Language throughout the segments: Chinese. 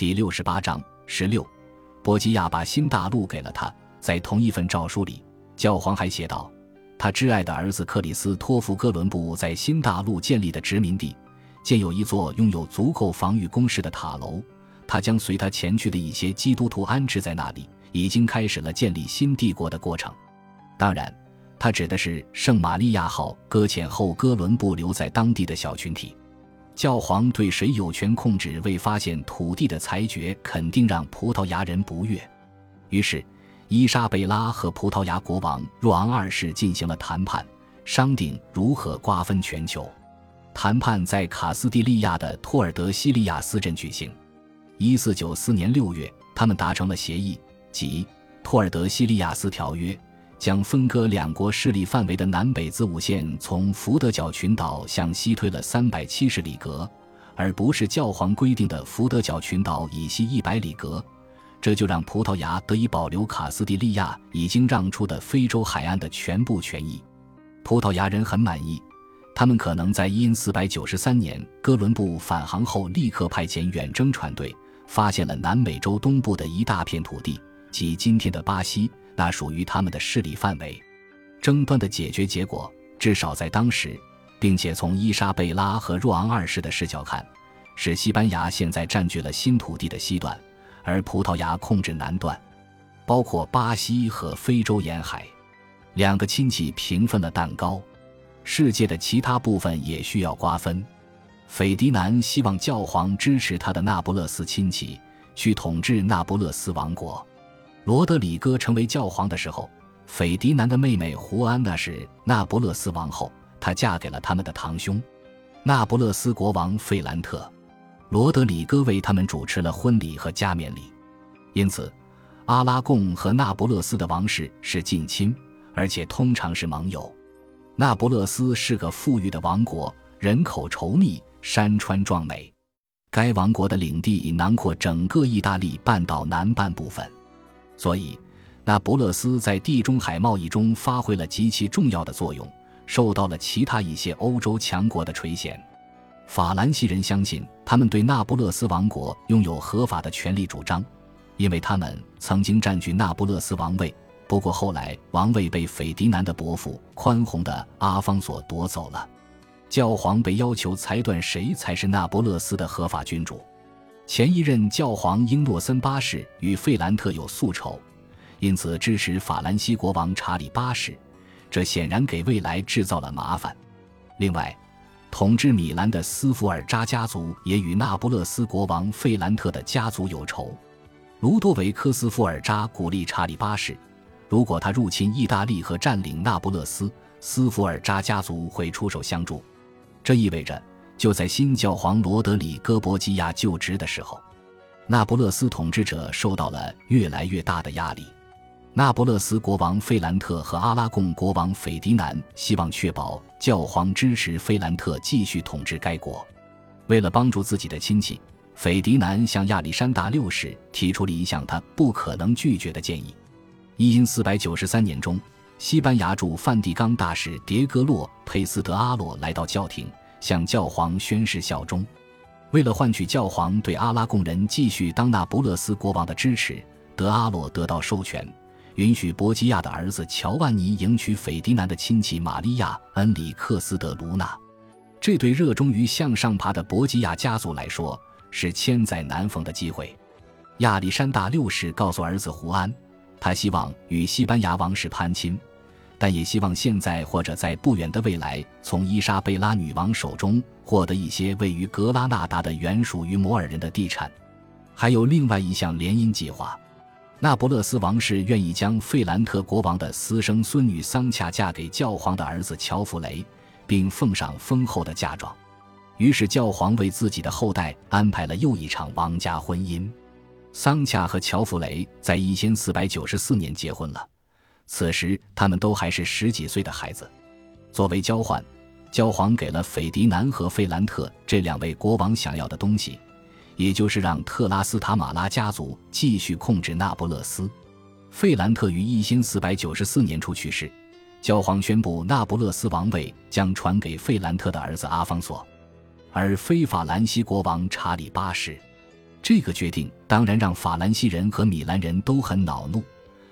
第六十八章十六，波吉亚把新大陆给了他。在同一份诏书里，教皇还写道：“他挚爱的儿子克里斯托弗·哥伦布在新大陆建立的殖民地，建有一座拥有足够防御工事的塔楼。他将随他前去的一些基督徒安置在那里，已经开始了建立新帝国的过程。当然，他指的是圣玛利亚号搁浅后哥伦布留在当地的小群体。教皇对谁有权控制未发现土地的裁决，肯定让葡萄牙人不悦。于是。”伊莎贝拉和葡萄牙国王若昂二世进行了谈判，商定如何瓜分全球。谈判在卡斯蒂利亚的托尔德西利亚斯镇举行。一四九四年六月，他们达成了协议，即《托尔德西利亚斯条约》，将分割两国势力范围的南北子午线从福德角群岛向西推了三百七十里格，而不是教皇规定的福德角群岛以西一百里格。这就让葡萄牙得以保留卡斯蒂利亚已经让出的非洲海岸的全部权益。葡萄牙人很满意，他们可能在因四百九十三年哥伦布返航后，立刻派遣远征船队，发现了南美洲东部的一大片土地，即今天的巴西，那属于他们的势力范围。争端的解决结果，至少在当时，并且从伊莎贝拉和若昂二世的视角看，是西班牙现在占据了新土地的西段。而葡萄牙控制南段，包括巴西和非洲沿海，两个亲戚平分了蛋糕。世界的其他部分也需要瓜分。斐迪南希望教皇支持他的那不勒斯亲戚去统治那不勒斯王国。罗德里戈成为教皇的时候，斐迪南的妹妹胡安娜是那不勒斯王后，她嫁给了他们的堂兄，那不勒斯国王费兰特。罗德里戈为他们主持了婚礼和加冕礼，因此，阿拉贡和那不勒斯的王室是近亲，而且通常是盟友。那不勒斯是个富裕的王国，人口稠密，山川壮美。该王国的领地囊括整个意大利半岛南半部分，所以那不勒斯在地中海贸易中发挥了极其重要的作用，受到了其他一些欧洲强国的垂涎。法兰西人相信，他们对那不勒斯王国拥有合法的权利主张，因为他们曾经占据那不勒斯王位。不过后来王位被斐迪南的伯父宽宏的阿方索夺走了，教皇被要求裁断谁才是那不勒斯的合法君主。前一任教皇英诺森八世与费兰特有宿仇，因此支持法兰西国王查理八世，这显然给未来制造了麻烦。另外。统治米兰的斯福尔扎家族也与那不勒斯国王费兰特的家族有仇。卢多维克斯福尔扎鼓励查理八世，如果他入侵意大利和占领那不勒斯，斯福尔扎家族会出手相助。这意味着，就在新教皇罗德里戈·博基亚就职的时候，那不勒斯统治者受到了越来越大的压力。那不勒斯国王费兰特和阿拉贡国王斐迪南希望确保教皇支持费兰特继续统治该国。为了帮助自己的亲戚，斐迪南向亚历山大六世提出了一项他不可能拒绝的建议。一四百九十三年中，西班牙驻梵蒂冈大使迭戈洛佩斯德阿洛来到教廷，向教皇宣誓效忠。为了换取教皇对阿拉贡人继续当那不勒斯国王的支持，德阿洛得到授权。允许博基亚的儿子乔万尼迎娶斐迪南的亲戚玛利亚·恩里克斯·德卢娜，这对热衷于向上爬的博基亚家族来说是千载难逢的机会。亚历山大六世告诉儿子胡安，他希望与西班牙王室攀亲，但也希望现在或者在不远的未来从伊莎贝拉女王手中获得一些位于格拉纳达的原属于摩尔人的地产。还有另外一项联姻计划。那不勒斯王室愿意将费兰特国王的私生孙女桑恰嫁给教皇的儿子乔弗雷，并奉上丰厚的嫁妆。于是，教皇为自己的后代安排了又一场王家婚姻。桑恰和乔弗雷在一千四百九十四年结婚了，此时他们都还是十几岁的孩子。作为交换，教皇给了斐迪南和费兰特这两位国王想要的东西。也就是让特拉斯塔马拉家族继续控制那不勒斯。费兰特于一千四百九十四年初去世，教皇宣布那不勒斯王位将传给费兰特的儿子阿方索，而非法兰西国王查理八世。这个决定当然让法兰西人和米兰人都很恼怒，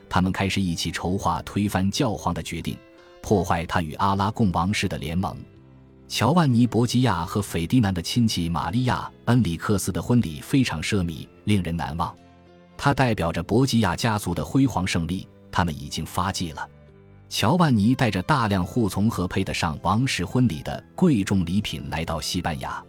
他们开始一起筹划推翻教皇的决定，破坏他与阿拉贡王室的联盟。乔万尼·博吉亚和斐迪南的亲戚玛利亚·恩里克斯的婚礼非常奢靡，令人难忘。它代表着博吉亚家族的辉煌胜利，他们已经发迹了。乔万尼带着大量护从和配得上王室婚礼的贵重礼品来到西班牙，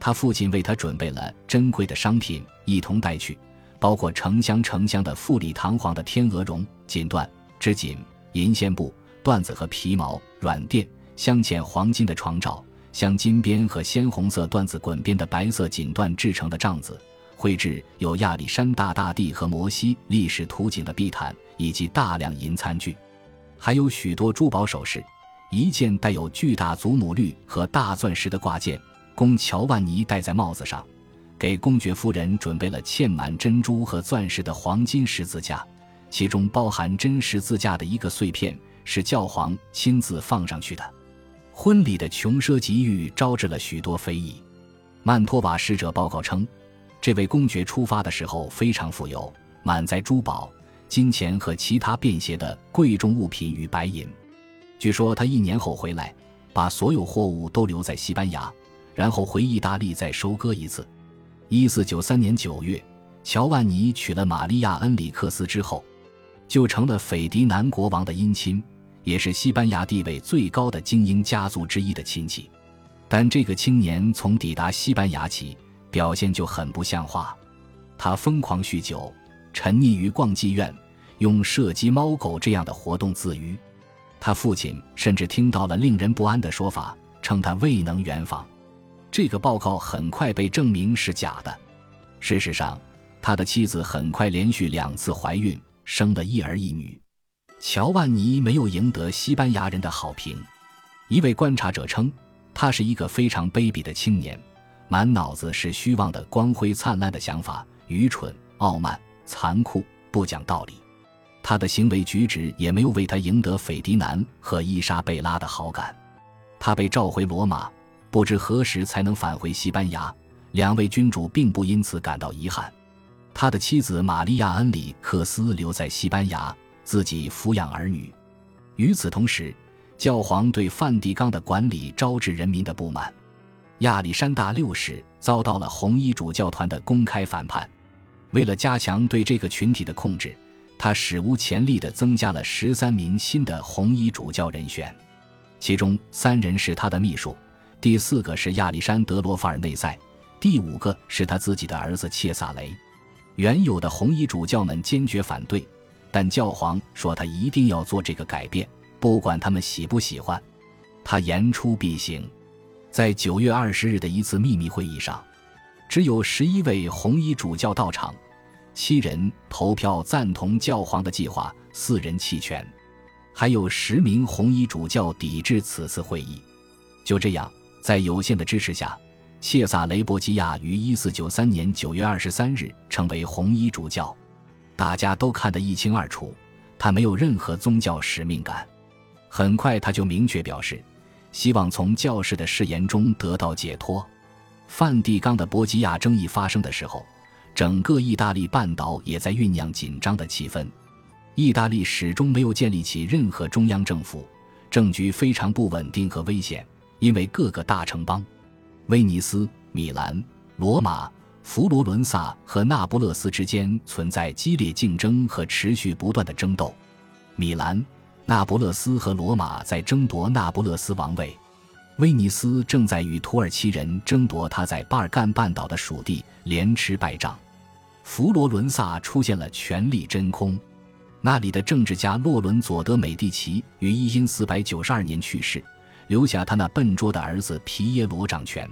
他父亲为他准备了珍贵的商品一同带去，包括成箱成箱的富丽堂皇的天鹅绒、锦缎、织锦、银线布、缎子和皮毛、软垫、镶嵌黄金的床罩、镶金边和鲜红色缎子滚边的白色锦缎制成的帐子，绘制有亚历山大大帝和摩西历史图景的地毯，以及大量银餐具。还有许多珠宝首饰，一件带有巨大祖母绿和大钻石的挂件，供乔万尼戴在帽子上；给公爵夫人准备了嵌满珍珠和钻石的黄金十字架，其中包含真十字架的一个碎片，是教皇亲自放上去的。婚礼的穷奢极欲招致了许多非议。曼托瓦使者报告称，这位公爵出发的时候非常富有，满载珠宝。金钱和其他便携的贵重物品与白银。据说他一年后回来，把所有货物都留在西班牙，然后回意大利再收割一次。一四九三年九月，乔万尼娶了玛利亚·恩里克斯之后，就成了斐迪南国王的姻亲，也是西班牙地位最高的精英家族之一的亲戚。但这个青年从抵达西班牙起，表现就很不像话，他疯狂酗酒，沉溺于逛妓院。用射击猫狗这样的活动自娱，他父亲甚至听到了令人不安的说法，称他未能圆房。这个报告很快被证明是假的。事实上，他的妻子很快连续两次怀孕，生了一儿一女。乔万尼没有赢得西班牙人的好评。一位观察者称，他是一个非常卑鄙的青年，满脑子是虚妄的、光辉灿烂的想法，愚蠢、傲慢、残酷、不讲道理。他的行为举止也没有为他赢得斐迪南和伊莎贝拉的好感。他被召回罗马，不知何时才能返回西班牙。两位君主并不因此感到遗憾。他的妻子玛利亚·恩里克斯留在西班牙，自己抚养儿女。与此同时，教皇对梵蒂冈的管理招致人民的不满。亚历山大六世遭到了红衣主教团的公开反叛。为了加强对这个群体的控制。他史无前例地增加了十三名新的红衣主教人选，其中三人是他的秘书，第四个是亚历山德罗·法尔内塞，第五个是他自己的儿子切萨雷。原有的红衣主教们坚决反对，但教皇说他一定要做这个改变，不管他们喜不喜欢。他言出必行。在九月二十日的一次秘密会议上，只有十一位红衣主教到场。七人投票赞同教皇的计划，四人弃权，还有十名红衣主教抵制此次会议。就这样，在有限的支持下，切萨雷·博基亚于一四九三年九月二十三日成为红衣主教。大家都看得一清二楚，他没有任何宗教使命感。很快，他就明确表示，希望从教士的誓言中得到解脱。梵蒂冈的博基亚争议发生的时候。整个意大利半岛也在酝酿紧张的气氛，意大利始终没有建立起任何中央政府，政局非常不稳定和危险。因为各个大城邦——威尼斯、米兰、罗马、佛罗伦萨和那不勒斯之间存在激烈竞争和持续不断的争斗。米兰、那不勒斯和罗马在争夺那不勒斯王位。威尼斯正在与土耳其人争夺他在巴尔干半岛的属地，连吃败仗。佛罗伦萨出现了权力真空，那里的政治家洛伦佐德美第奇于一四百九二年去世，留下他那笨拙的儿子皮耶罗掌权。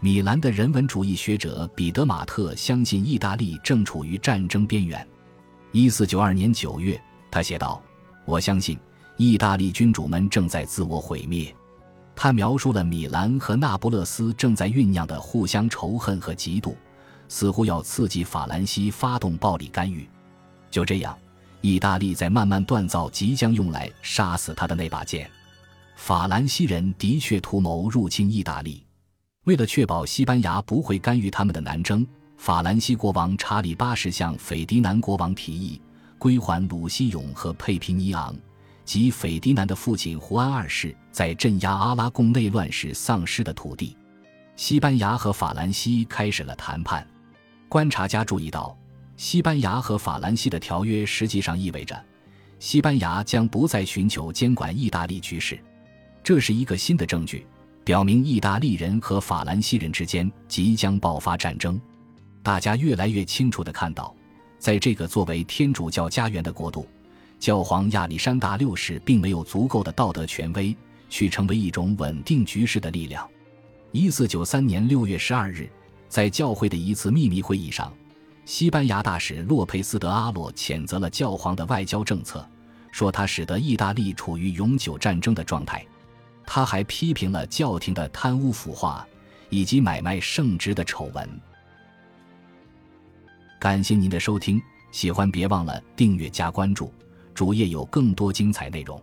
米兰的人文主义学者彼得马特相信意大利正处于战争边缘。一四九二年九月，他写道：“我相信意大利君主们正在自我毁灭。”他描述了米兰和那不勒斯正在酝酿的互相仇恨和嫉妒，似乎要刺激法兰西发动暴力干预。就这样，意大利在慢慢锻造即将用来杀死他的那把剑。法兰西人的确图谋入侵意大利，为了确保西班牙不会干预他们的南征，法兰西国王查理八世向斐迪南国王提议归还鲁西永和佩皮尼昂及斐迪南的父亲胡安二世在镇压阿拉贡内乱时丧失的土地。西班牙和法兰西开始了谈判。观察家注意到，西班牙和法兰西的条约实际上意味着，西班牙将不再寻求监管意大利局势。这是一个新的证据，表明意大利人和法兰西人之间即将爆发战争。大家越来越清楚地看到，在这个作为天主教家园的国度，教皇亚历山大六世并没有足够的道德权威去成为一种稳定局势的力量。一四九三年六月十二日。在教会的一次秘密会议上，西班牙大使洛佩斯·德阿洛谴责了教皇的外交政策，说他使得意大利处于永久战争的状态。他还批评了教廷的贪污腐化以及买卖圣职的丑闻。感谢您的收听，喜欢别忘了订阅加关注，主页有更多精彩内容。